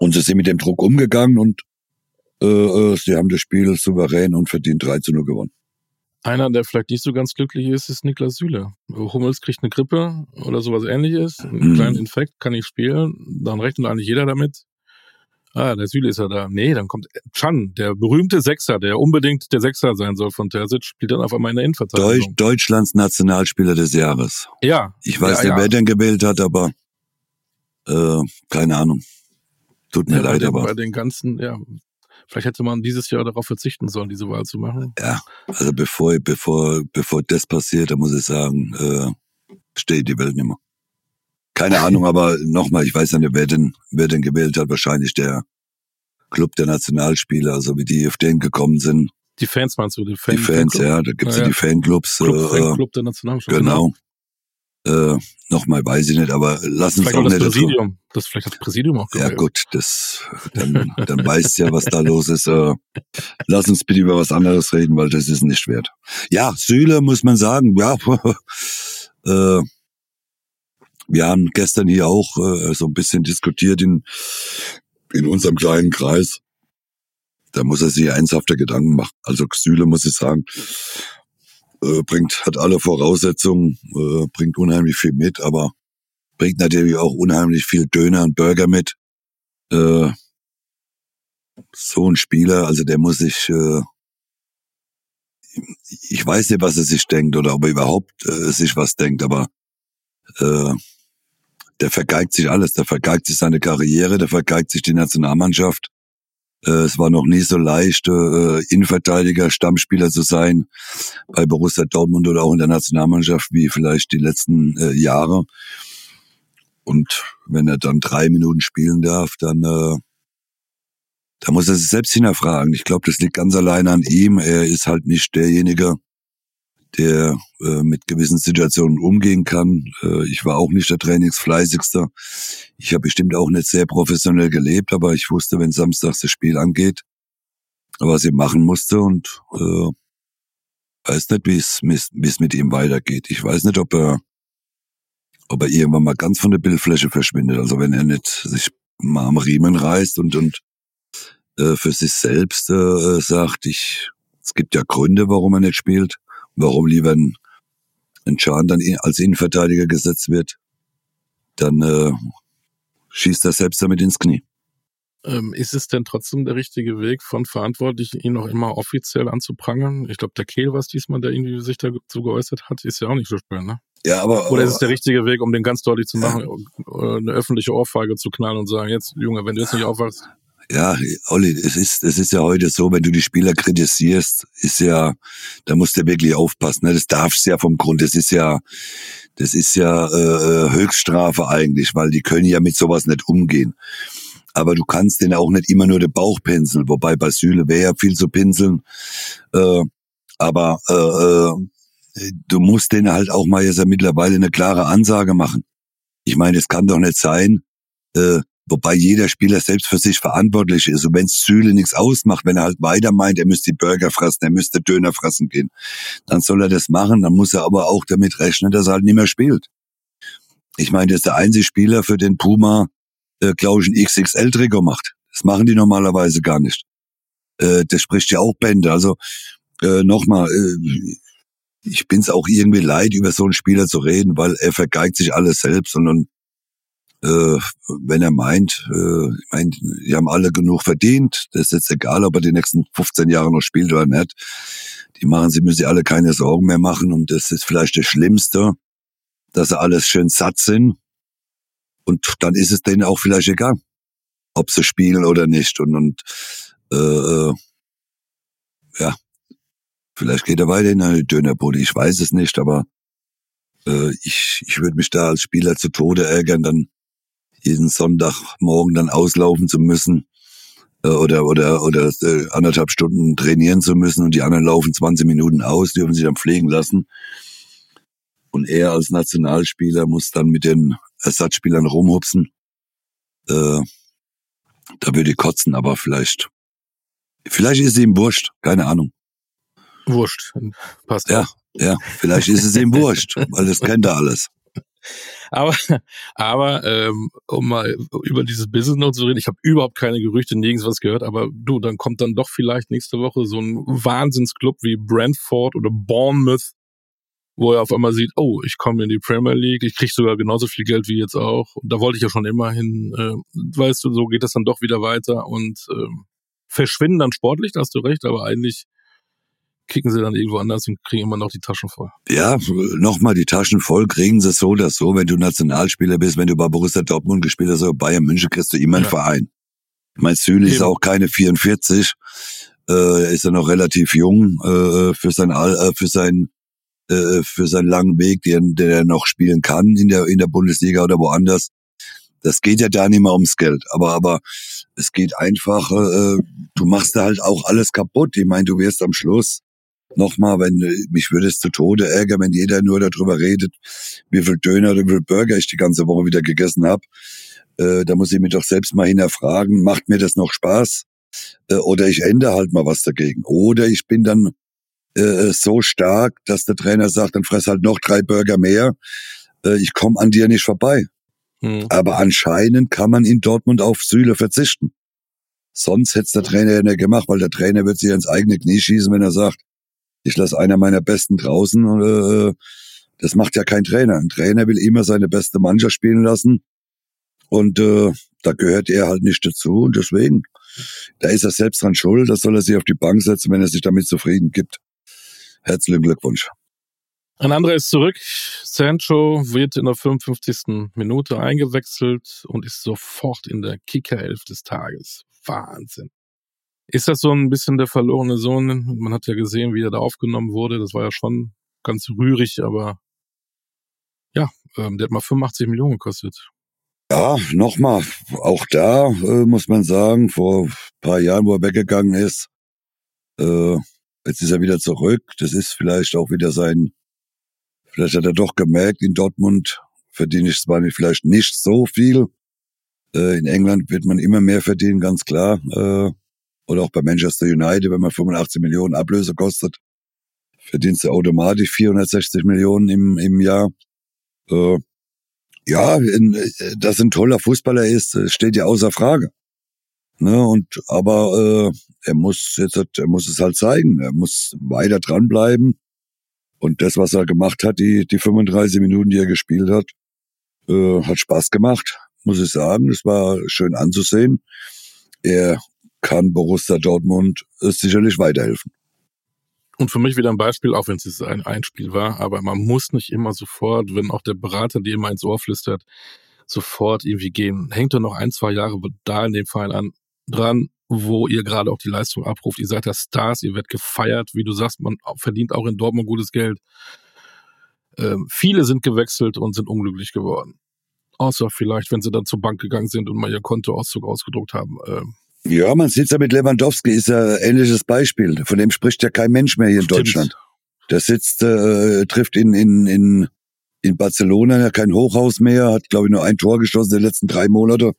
und sie sind mit dem Druck umgegangen und äh, äh sie haben das Spiel souverän und verdient 3 zu 0 gewonnen. Einer, der vielleicht nicht so ganz glücklich ist, ist Niklas Süle. Hummels kriegt eine Grippe oder sowas ähnliches, einen mhm. kleinen Infekt, kann nicht spielen. Dann rechnet eigentlich jeder damit. Ah, der Süle ist ja da. Nee, dann kommt Chan, der berühmte Sechser, der unbedingt der Sechser sein soll von Terzic, spielt dann auf einmal in der Innenverteidigung. Deutsch, Deutschlands Nationalspieler des Jahres. Ja. Ich weiß ja, nicht, wer den gewählt hat, aber äh, keine Ahnung. Tut mir ja, leid, bei den, aber. Bei den ganzen, ja, vielleicht hätte man dieses Jahr darauf verzichten sollen, diese Wahl zu machen. Ja, also bevor, bevor, bevor das passiert, da muss ich sagen, äh, steht die Welt nicht mehr. Keine *laughs* Ahnung, aber nochmal, ich weiß ja nicht, wer denn, wer denn gewählt hat. Wahrscheinlich der Club der Nationalspieler, also wie die auf den gekommen sind. Die Fans meinst du? Die, Fan die Fans, ja, da gibt's ja, ja die Fanclubs. Club, äh, Fanclub der Nationalspieler. Genau. Äh, nochmal weiß ich nicht, aber lass uns vielleicht auch, auch das nicht Präsidium. Das vielleicht das Präsidium auch. Ja gut, das dann, dann weißt ja, was da los ist. Äh, lass uns bitte über was anderes reden, weil das ist nicht wert. Ja, Süle muss man sagen, ja, *laughs* äh, wir haben gestern hier auch äh, so ein bisschen diskutiert in, in unserem kleinen Kreis. Da muss er sich ernsthafte Gedanken machen. Also Xyle, muss ich sagen, äh, bringt, hat alle Voraussetzungen, äh, bringt unheimlich viel mit, aber bringt natürlich auch unheimlich viel Döner und Burger mit. Äh, so ein Spieler, also der muss sich, äh, ich weiß nicht, was er sich denkt oder ob er überhaupt äh, sich was denkt, aber äh, der vergeigt sich alles. Der vergeigt sich seine Karriere, der vergeigt sich die Nationalmannschaft. Äh, es war noch nie so leicht, äh, Innenverteidiger, Stammspieler zu sein bei Borussia Dortmund oder auch in der Nationalmannschaft wie vielleicht die letzten äh, Jahre. Und wenn er dann drei Minuten spielen darf, dann äh, da muss er sich selbst hinterfragen. Ich glaube, das liegt ganz allein an ihm. Er ist halt nicht derjenige, der äh, mit gewissen Situationen umgehen kann. Äh, ich war auch nicht der Trainingsfleißigste. Ich habe bestimmt auch nicht sehr professionell gelebt, aber ich wusste, wenn samstags das Spiel angeht, was ich machen musste und äh, weiß nicht, wie es mit ihm weitergeht. Ich weiß nicht, ob er ob er irgendwann mal ganz von der Bildfläche verschwindet. Also wenn er nicht sich mal am Riemen reißt und und äh, für sich selbst äh, sagt, ich es gibt ja Gründe, warum er nicht spielt warum lieber ein, ein Chan dann als Innenverteidiger gesetzt wird, dann äh, schießt er selbst damit ins Knie. Ähm, ist es denn trotzdem der richtige Weg von Verantwortlichen, ihn noch immer offiziell anzuprangern? Ich glaube, der Kehl war es diesmal, der irgendwie sich dazu geäußert hat, ist ja auch nicht so schön, ne? Ja, aber. Oder ist es der richtige Weg, um den ganz deutlich zu machen, ja. eine öffentliche Ohrfeige zu knallen und sagen, jetzt, Junge, wenn du jetzt nicht aufwachst, ja, Olli, es ist, es ist ja heute so, wenn du die Spieler kritisierst, ist ja, da musst du wirklich aufpassen. Ne? Das darfst du ja vom Grund. Das ist ja, das ist ja äh, Höchststrafe eigentlich, weil die können ja mit sowas nicht umgehen. Aber du kannst denen auch nicht immer nur den Bauch pinseln, wobei bei Süle wäre ja viel zu pinseln. Äh, aber äh, äh, du musst denen halt auch mal jetzt ja mittlerweile eine klare Ansage machen. Ich meine, es kann doch nicht sein, äh, Wobei jeder Spieler selbst für sich verantwortlich ist. Und wenn Süle nichts ausmacht, wenn er halt weiter meint, er müsste die Burger fressen, er müsste Döner fressen gehen, dann soll er das machen. Dann muss er aber auch damit rechnen, dass er halt nicht mehr spielt. Ich meine, das ist der einzige Spieler, für den Puma, äh, glaube ich, ein XXL-Trigger macht. Das machen die normalerweise gar nicht. Äh, das spricht ja auch Bände. Also äh, nochmal, äh, ich bin's auch irgendwie leid, über so einen Spieler zu reden, weil er vergeigt sich alles selbst und, und äh, wenn er meint, äh, ich meine, die haben alle genug verdient, das ist jetzt egal, ob er die nächsten 15 Jahre noch spielt oder nicht. Die machen sie, müssen sich alle keine Sorgen mehr machen und das ist vielleicht das Schlimmste, dass sie alles schön satt sind und dann ist es denen auch vielleicht egal, ob sie spielen oder nicht und, und äh, äh ja, vielleicht geht er weiter in eine Dönerbude, ich weiß es nicht, aber äh, ich, ich würde mich da als Spieler zu Tode ärgern, dann jeden Sonntagmorgen dann auslaufen zu müssen äh, oder oder oder äh, anderthalb Stunden trainieren zu müssen und die anderen laufen 20 Minuten aus, dürfen sich dann pflegen lassen. Und er als Nationalspieler muss dann mit den Ersatzspielern rumhupsen. Äh, da würde ich kotzen, aber vielleicht, vielleicht ist es ihm wurscht, keine Ahnung. Wurscht. Passt Ja, auch. ja. Vielleicht ist es ihm wurscht, *laughs* weil das kennt er alles. Aber, aber ähm, um mal über dieses Business noch zu reden, ich habe überhaupt keine Gerüchte, nirgends was gehört, aber du, dann kommt dann doch vielleicht nächste Woche so ein Wahnsinnsclub wie Brentford oder Bournemouth, wo er auf einmal sieht, oh, ich komme in die Premier League, ich krieg sogar genauso viel Geld wie jetzt auch. Und da wollte ich ja schon immer hin. Äh, weißt du, so geht das dann doch wieder weiter und ähm, verschwinden dann sportlich, da hast du recht, aber eigentlich kicken sie dann irgendwo anders und kriegen immer noch die Taschen voll. Ja, nochmal die Taschen voll kriegen sie so oder so, wenn du Nationalspieler bist, wenn du bei Borussia Dortmund gespielt hast oder Bayern München, kriegst du immer einen Ja. Verein. Mein Süle ist auch keine 44, äh, er ist ja noch relativ jung äh, für sein Al äh, für sein äh, für seinen langen Weg, den, den er noch spielen kann in der in der Bundesliga oder woanders. Das geht ja da nicht mehr ums Geld, aber aber es geht einfach, äh, du machst da halt auch alles kaputt. Ich meine, du wirst am Schluss nochmal, wenn äh, mich würde es zu Tode ärgern, wenn jeder nur darüber redet, wie viel Döner oder wie viel Burger ich die ganze Woche wieder gegessen habe. Äh, da muss ich mich doch selbst mal hinterfragen, macht mir das noch Spaß? Äh, oder ich ändere halt mal was dagegen. Oder ich bin dann äh, so stark, dass der Trainer sagt, dann fress halt noch drei Burger mehr. Äh, ich komme an dir nicht vorbei. Hm. Aber anscheinend kann man in Dortmund auf Süle verzichten. Sonst hätte der Trainer ja nicht gemacht, weil der Trainer wird sich ins eigene Knie schießen, wenn er sagt, ich lasse einer meiner Besten draußen. Äh, das macht ja kein Trainer. Ein Trainer will immer seine beste Mannschaft spielen lassen. Und äh, da gehört er halt nicht dazu. Und deswegen, da ist er selbst dran schuld. Das soll er sich auf die Bank setzen, wenn er sich damit zufrieden gibt. Herzlichen Glückwunsch. Ein anderer ist zurück. Sancho wird in der 55. Minute eingewechselt und ist sofort in der Kicker-Elf des Tages. Wahnsinn. Ist das so ein bisschen der verlorene Sohn? Man hat ja gesehen, wie er da aufgenommen wurde. Das war ja schon ganz rührig, aber ja, ähm, der hat mal 85 Millionen gekostet. Ja, nochmal, auch da äh, muss man sagen, vor ein paar Jahren, wo er weggegangen ist, äh, jetzt ist er wieder zurück. Das ist vielleicht auch wieder sein, vielleicht hat er doch gemerkt, in Dortmund verdiene ich zwar nicht, vielleicht nicht so viel. Äh, in England wird man immer mehr verdienen, ganz klar. Äh, oder auch bei Manchester United, wenn man 85 Millionen Ablöse kostet, verdienst du automatisch 460 Millionen im, im Jahr. Äh, ja, in, äh, dass ein toller Fußballer ist, äh, steht ja außer Frage. Ne, und aber äh, er muss jetzt er muss es halt zeigen. Er muss weiter dranbleiben. Und das, was er gemacht hat, die die 35 Minuten, die er gespielt hat, äh, hat Spaß gemacht, muss ich sagen. Es war schön anzusehen. Er kann Borussia Dortmund sicherlich weiterhelfen. Und für mich wieder ein Beispiel, auch wenn es ein Einspiel war, aber man muss nicht immer sofort, wenn auch der Berater dir immer ins Ohr flüstert, sofort irgendwie gehen. Hängt doch noch ein, zwei Jahre da in dem Fall an dran, wo ihr gerade auch die Leistung abruft. Ihr seid da Stars, ihr werdet gefeiert, wie du sagst, man verdient auch in Dortmund gutes Geld. Ähm, viele sind gewechselt und sind unglücklich geworden. Außer vielleicht, wenn sie dann zur Bank gegangen sind und mal ihr Kontoauszug ausgedruckt haben. Ähm, Ja, man sieht ja mit Lewandowski, ist ja ein ähnliches Beispiel. Von dem spricht ja kein Mensch mehr hier in stimmt. Deutschland. Der sitzt, äh, trifft in, in, in, in Barcelona ja kein Hochhaus mehr, hat, glaube ich, nur ein Tor geschossen in den letzten drei Monate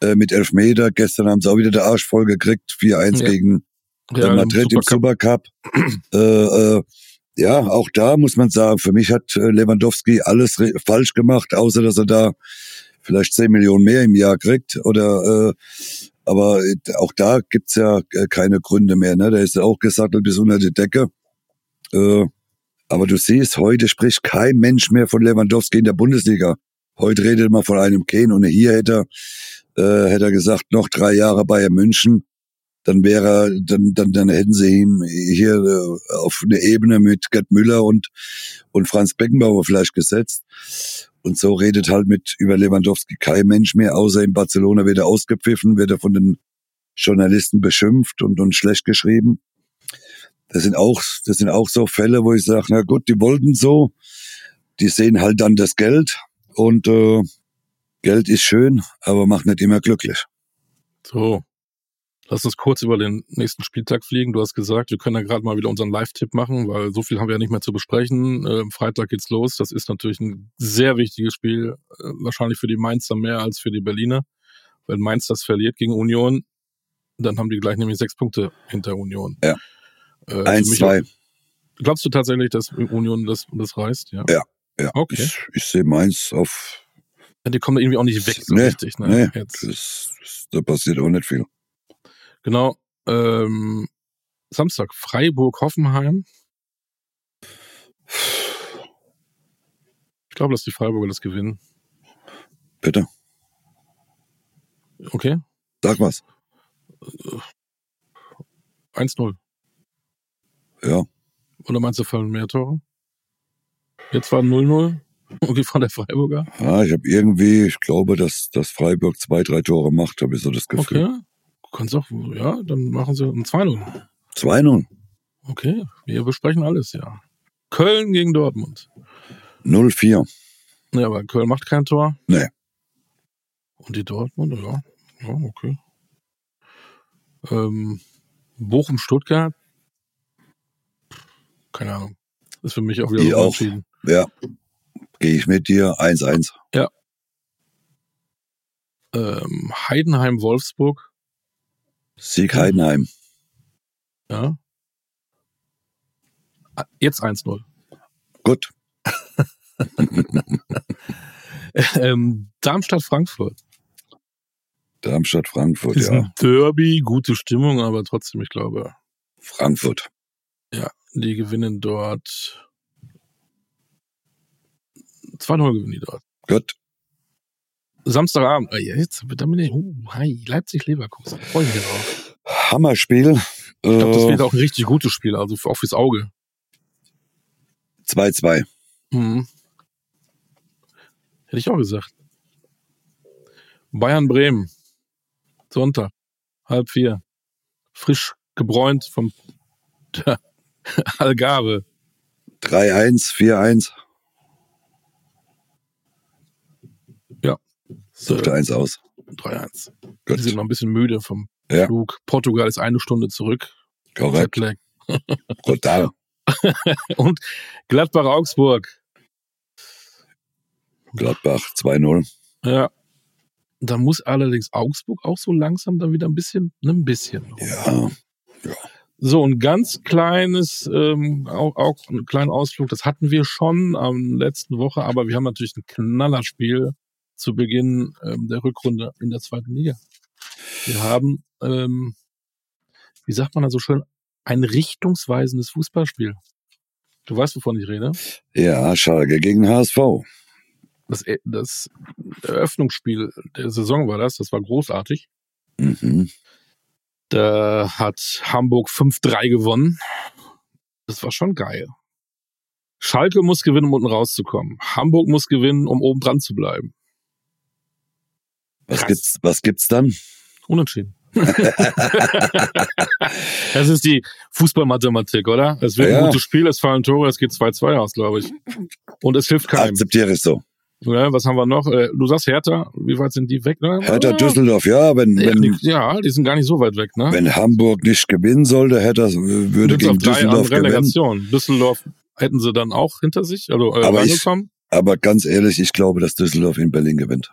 äh, mit Elfmeter. Gestern haben sie auch wieder der Arsch voll gekriegt, 4-1 Ja. gegen äh, Real Madrid im Supercup. Supercup. äh, äh, ja, auch da muss man sagen, für mich hat äh, Lewandowski alles falsch gemacht, außer dass er da vielleicht 10 Millionen mehr im Jahr kriegt. Oder äh, aber äh, auch da gibt's ja äh, keine Gründe mehr. Ne? Der ist ja auch gesattelt bis unter die Decke. Äh, aber du siehst, heute spricht kein Mensch mehr von Lewandowski in der Bundesliga. Heute redet man von einem Kane und hier hätte er, äh, hätte er gesagt, noch drei Jahre Bayern München dann wäre dann, dann, dann hätten sie ihn hier äh, auf eine Ebene mit Gerd Müller und, und Franz Beckenbauer vielleicht gesetzt. Und so redet halt mit über Lewandowski kein Mensch mehr, außer in Barcelona wird er ausgepfiffen, wird er von den Journalisten beschimpft und, und schlecht geschrieben. Das sind auch, das sind auch so Fälle, wo ich sage, na gut, die wollten so, die sehen halt dann das Geld und äh, Geld ist schön, aber macht nicht immer glücklich. So. Lass uns kurz über den nächsten Spieltag fliegen. Du hast gesagt, wir können ja gerade mal wieder unseren Live-Tipp machen, weil so viel haben wir ja nicht mehr zu besprechen. Äh, Freitag geht's los. Das ist natürlich ein sehr wichtiges Spiel. Äh, wahrscheinlich für die Mainzer mehr als für die Berliner. Wenn Mainz das verliert gegen Union, dann haben die gleich nämlich sechs Punkte hinter Union. Ja. Äh, Eins, zwei. Glaubst du tatsächlich, dass Union das, das reißt? Ja. Ja, ja. Okay. Ich, ich sehe Mainz auf. Ja, die kommen da irgendwie auch nicht weg so nee, richtig. Ne? nee, das, das, da passiert auch nicht viel. Genau. Ähm, Samstag, Freiburg-Hoffenheim. Ich glaube, dass die Freiburger das gewinnen. Bitte, Okay. sag was. 1-0. Ja, Oder meinst du, fallen mehr Tore? Jetzt war 0-0. *laughs* Okay, von der Freiburger. ja ich habe irgendwie, ich glaube, dass, dass Freiburg zwei, drei Tore macht, habe ich so das Gefühl. Okay. Kannst auch, ja, dann machen sie ein 2-0. 2-0, Okay, wir besprechen alles, ja. Köln gegen Dortmund. 0-4. Ja, aber Köln macht kein Tor. Nee. Und die Dortmund, ja. Ja, okay. Ähm, Bochum-Stuttgart. Keine Ahnung. Ist für mich auch wieder Die so auch. entschieden. Ja, gehe ich mit dir. 1-1. Ähm, Heidenheim-Wolfsburg. Sieg Heidenheim. Ja. Ah, Jetzt 1-0. Gut. *laughs* Ähm, Darmstadt-Frankfurt. Darmstadt, Frankfurt, Ist ja. ein Derby, gute Stimmung, aber trotzdem, ich glaube, Frankfurt. ja, die gewinnen dort 2-0 gewinnen die dort. Gut. Samstagabend, ah, jetzt, da bin ich, uh, hi, Leipzig-Leverkusen, freue mich drauf. Hammerspiel. Ich glaube, das Äh, wird auch ein richtig gutes Spiel, also auch fürs Auge. 2-2. Mhm. Hätte ich auch gesagt. Bayern-Bremen, Sonntag, halb vier. Frisch gebräunt vom *laughs* Algarve. 3-1, 4-1. Suchte Äh, eins aus. 3-1. Wir sind noch ein bisschen müde vom Ja. Flug. Portugal ist eine Stunde zurück. Korrekt. Brutal. *laughs* *laughs* Und Gladbach-Augsburg. Gladbach 2-0. Ja. Da muss allerdings Augsburg auch so langsam dann wieder ein bisschen, ne, ein bisschen. Ja. So, ein ganz kleines, ähm, auch, auch einen kleinen Ausflug, das hatten wir schon am letzten Woche, aber wir haben natürlich ein Knallerspiel zu Beginn ähm, der Rückrunde in der zweiten Liga. Wir haben, ähm, wie sagt man da so schön, ein richtungsweisendes Fußballspiel. Du weißt, wovon ich rede? Ja, Schalke gegen HSV. Das, E- das Eröffnungsspiel der Saison war das, das war großartig. Mhm. Da hat Hamburg 5-3 gewonnen. Das war schon geil. Schalke muss gewinnen, um unten rauszukommen. Hamburg muss gewinnen, um oben dran zu bleiben. Was Krass. gibt's, was gibt's dann? Unentschieden. *laughs* *laughs* das ist die Fußballmathematik, oder? Es wird Ja. ein gutes Spiel, es fallen Tore, es geht 2-2 aus, glaube ich. Und es hilft keinem. Akzeptiere ich so. Ja, was haben wir noch? Äh, Du sagst Hertha, wie weit sind die weg? Ne? Hertha Ah, Düsseldorf, ja, wenn, Ja, wenn, die, ja, die sind gar nicht so weit weg, ne? wenn Hamburg nicht gewinnen sollte, Hertha äh, würde gegen Düsseldorf drei an Düsseldorf gewinnen. Relegation. Düsseldorf hätten sie dann auch hinter sich, also äh, Aber ich-. Aber ganz ehrlich, ich glaube, dass Düsseldorf in Berlin gewinnt.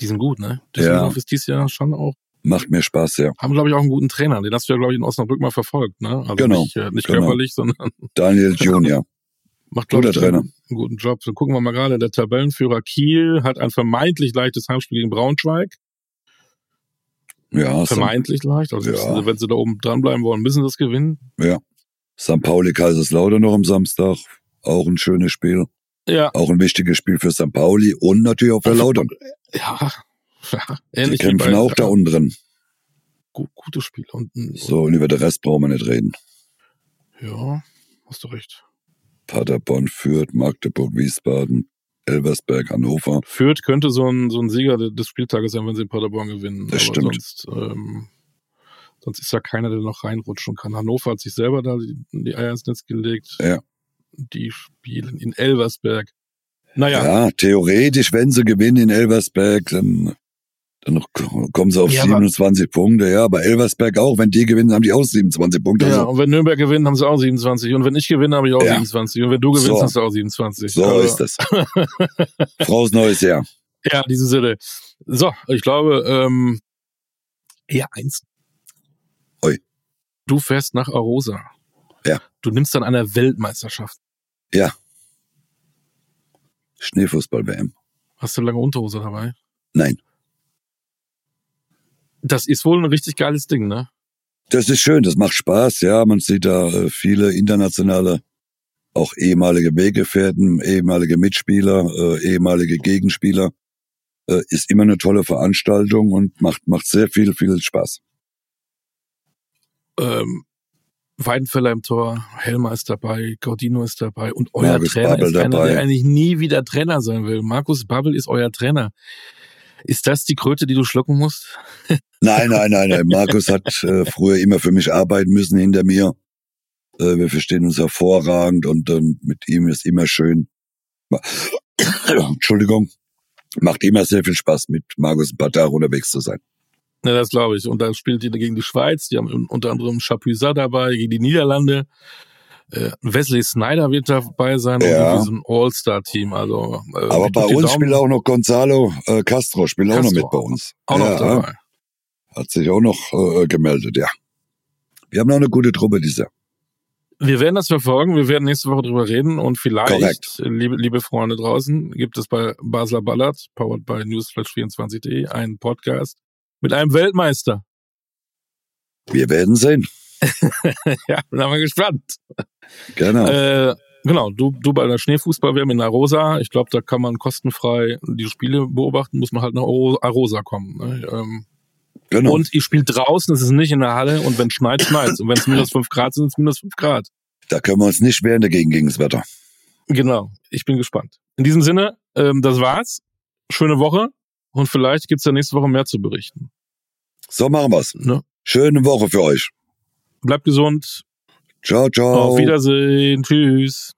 Die sind gut, ne? Düsseldorf ist dieses Jahr schon auch, Macht mir Spaß, ja. haben glaube ich auch einen guten Trainer. Den hast du ja glaube ich in Osnabrück mal verfolgt, ne? Also Genau, nicht, äh, nicht genau. körperlich, sondern *laughs* Daniel Junior. macht glaube ich Trainer. einen guten Job. So gucken wir mal gerade, der Tabellenführer Kiel hat ein vermeintlich leichtes Heimspiel gegen Braunschweig. Ja. Vermeintlich leicht. Also Ja. wenn sie da oben dranbleiben wollen, müssen sie das gewinnen. St. Pauli Kaiserslautern noch am Samstag. Auch ein schönes Spiel. Ja. Auch ein wichtiges Spiel für St. Pauli und natürlich auch für Lautern. Ja. ja. Die Ähnlich wie kämpfen bei- auch da unten drin. Gu- Gutes Spiel. Und, und So, und über den Rest brauchen wir nicht reden. ja, hast du recht. Paderborn, Fürth, Magdeburg, Wiesbaden, Elversberg, Hannover. Fürth könnte so ein, so ein Sieger de- des Spieltages sein, wenn sie in Paderborn gewinnen. Das Aber stimmt. Sonst, ähm, sonst ist ja keiner, der noch reinrutschen kann. Hannover hat sich selber da die, die Eier ins Netz gelegt. Ja. Die spielen in Elversberg. Naja, Ja, theoretisch, wenn sie gewinnen in Elversberg, dann, dann kommen sie auf Ja, aber- 27 Punkte. Ja, aber Elversberg auch, wenn die gewinnen, haben die auch 27 Punkte. ja, Also, und wenn Nürnberg gewinnt, haben sie auch 27. Und wenn ich gewinne, habe ich auch Ja. 27. Und wenn du gewinnst, So. hast du auch 27. so Also, ist es. *laughs* Frohes neues Jahr. Ja, in diesem Sinne. So, ich glaube, ähm, eher eins. Ui. Du fährst nach Arosa. Ja. Du nimmst dann an der Weltmeisterschaft. Ja. Schneefußball-WM. Hast du lange Unterhose dabei? Nein. Das ist wohl ein richtig geiles Ding, ne? Das ist schön, das macht Spaß, ja. Man sieht da äh, viele internationale, auch ehemalige Weggefährten, ehemalige Mitspieler, äh, ehemalige Gegenspieler. Äh, ist immer eine tolle Veranstaltung und macht, macht sehr viel, viel Spaß. Ähm, Weidenfeller im Tor, Helmer ist dabei, Gaudino ist dabei und euer Markus Trainer Babbel ist einer, dabei. der eigentlich nie wieder Trainer sein will. Markus Babbel ist euer Trainer. Ist das die Kröte, die du schlucken musst? *laughs* Nein, nein, nein, nein. Markus hat äh, früher immer für mich arbeiten müssen hinter mir. Äh, wir verstehen uns hervorragend und ähm, mit ihm ist immer schön. *coughs* Entschuldigung. Macht immer sehr viel Spaß, mit Markus Tage unterwegs zu sein. Ja, das glaube ich. Und da spielt ihr gegen die Schweiz, die haben unter anderem Chapuisat dabei, gegen die Niederlande. Äh, Wesley Snyder wird dabei sein Ja. und so ein All-Star-Team. Also, äh, Aber bei die uns Daumen. spielt auch noch Gonzalo äh, Castro, spielt auch noch Castro mit bei uns. auch noch ja, dabei. Hat sich auch noch äh, gemeldet, ja. Wir haben noch eine gute Truppe diese. Wir werden das verfolgen, wir werden nächste Woche drüber reden und vielleicht, liebe, liebe Freunde draußen, gibt es bei Basler Ballard, powered by newsflash24.de, einen Podcast mit einem Weltmeister. Wir werden sehen. *laughs* ja, bin mal gespannt. Genau. Äh, genau, du, du bei der Schneefußball-WM in Arosa, ich glaube, da kann man kostenfrei die Spiele beobachten, muss man halt nach Aro- Arosa kommen. Ne? Ähm, genau. Und ihr spielt draußen, es ist nicht in der Halle und wenn es schneit, schneit Und wenn es minus fünf Grad sind, sind es minus fünf Grad. da können wir uns nicht wehren dagegen gegen das Wetter. Genau, ich bin gespannt. In diesem Sinne, ähm, das war's. Schöne Woche und vielleicht gibt's ja nächste Woche mehr zu berichten. So machen wir's. Ne? Schöne Woche für euch. Bleibt gesund. Ciao, ciao. Auf Wiedersehen. Tschüss.